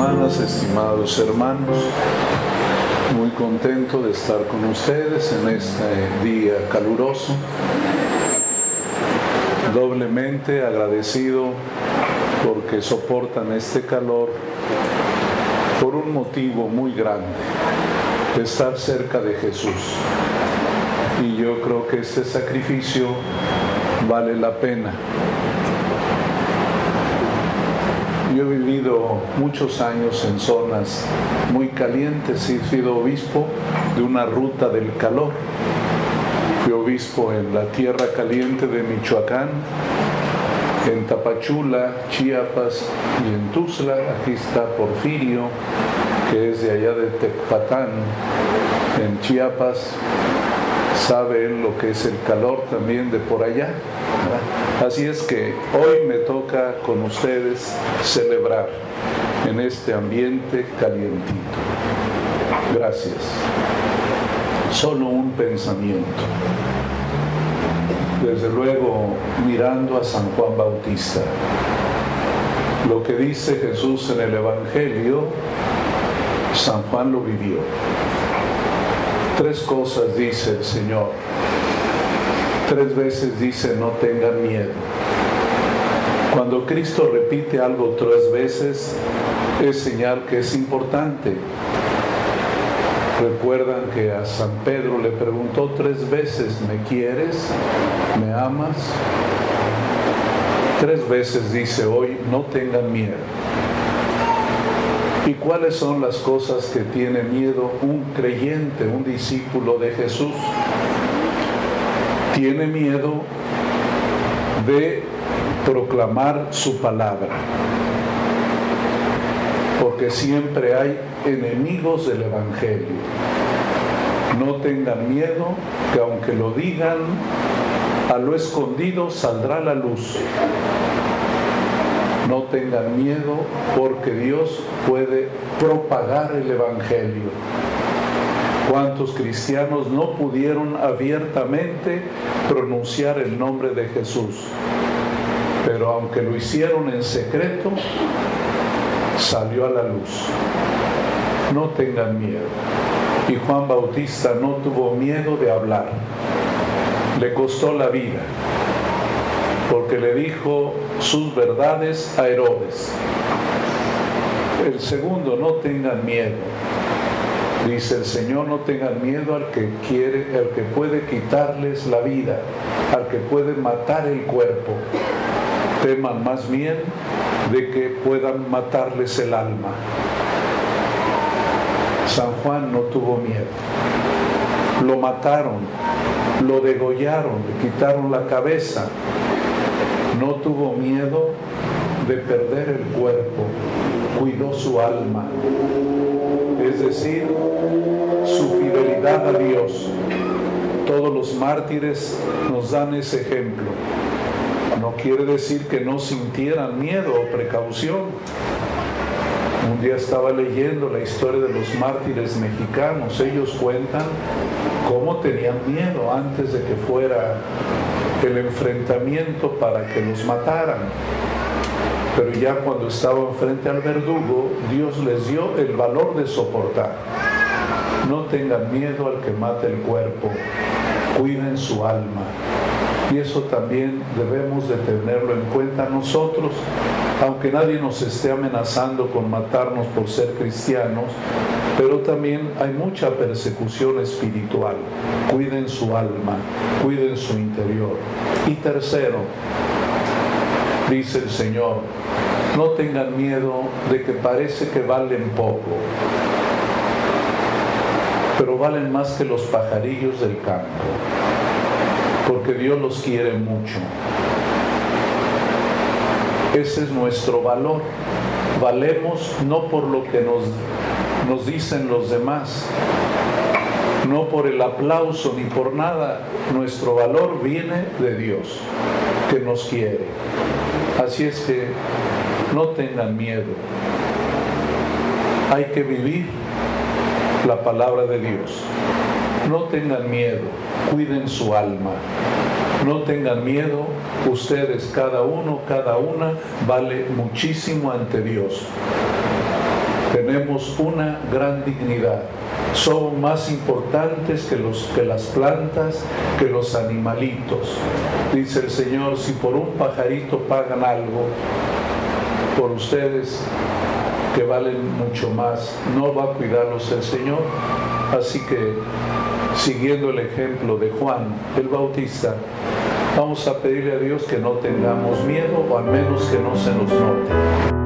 hermanas, estimados hermanos, muy contento de estar con ustedes en este día caluroso, doblemente agradecido porque soportan este calor por un motivo muy grande, de estar cerca de Jesús. Y yo creo que este sacrificio vale la pena yo he vivido muchos años en zonas muy calientes, he sido obispo de una ruta del calor. Fui obispo en la tierra caliente de Michoacán, en Tapachula, Chiapas y en Tuzla. Aquí está Porfirio, que es de allá de Tecpatán, en Chiapas sabe él lo que es el calor también de por allá. Así es que hoy me toca con ustedes celebrar en este ambiente calientito. Gracias. Solo un pensamiento. Desde luego mirando a San Juan Bautista. Lo que dice Jesús en el Evangelio, San Juan lo vivió. Tres cosas dice el Señor. Tres veces dice no tengan miedo. Cuando Cristo repite algo tres veces, es señal que es importante. Recuerdan que a San Pedro le preguntó tres veces, ¿me quieres? ¿Me amas? Tres veces dice hoy, no tengan miedo. ¿Y cuáles son las cosas que tiene miedo un creyente, un discípulo de Jesús? Tiene miedo de proclamar su palabra, porque siempre hay enemigos del Evangelio. No tengan miedo que aunque lo digan, a lo escondido saldrá la luz no tengan miedo porque Dios puede propagar el Evangelio. ¿Cuántos cristianos no pudieron abiertamente pronunciar el nombre de Jesús? Pero aunque lo hicieron en secreto, salió a la luz. No tengan miedo. Y Juan Bautista no tuvo miedo de hablar. Le costó la vida porque le dijo sus verdades a Herodes. El segundo, no tengan miedo. Dice el Señor, no tengan miedo al que quiere, al que puede quitarles la vida, al que puede matar el cuerpo. Teman más bien de que puedan matarles el alma. San Juan no tuvo miedo. Lo mataron, lo degollaron, le quitaron la cabeza, no tuvo miedo de perder el cuerpo, cuidó su alma, decir, su fidelidad a Dios. Todos los mártires nos dan ese ejemplo. No quiere decir que no sintieran miedo o precaución. Un día estaba leyendo la historia de los mártires mexicanos. Ellos cuentan cómo tenían miedo antes de que fuera el enfrentamiento para que los mataran. Pero ya cuando estaban frente al verdugo, Dios les dio el valor de soportar. No tengan miedo al que mate el cuerpo, cuiden su alma. Y eso también debemos de tenerlo en cuenta nosotros, aunque nadie nos esté amenazando con matarnos por ser cristianos, pero también hay mucha persecución espiritual. Cuiden su alma, cuiden su interior. Y tercero, dice el Señor, no tengan miedo de que parece que valen poco, pero valen más que los pajarillos del campo, porque Dios los quiere mucho. Ese es nuestro valor. Valemos no por lo que nos nos dicen los demás, no por el aplauso ni por nada, nuestro valor viene de Dios, que nos quiere. Así es que no tengan miedo. Hay que vivir la palabra de Dios. No tengan miedo, cuiden su alma. No tengan miedo, ustedes cada uno, cada una, vale muchísimo ante Dios. tenemos una gran dignidad. Son más importantes que, los, que las plantas, que los animalitos. Dice el Señor, si por un pajarito pagan algo, por ustedes que valen mucho más, no va a cuidarlos el Señor. Así que, siguiendo el ejemplo de Juan el Bautista, vamos a pedirle a Dios que no tengamos miedo o al menos que no se nos note.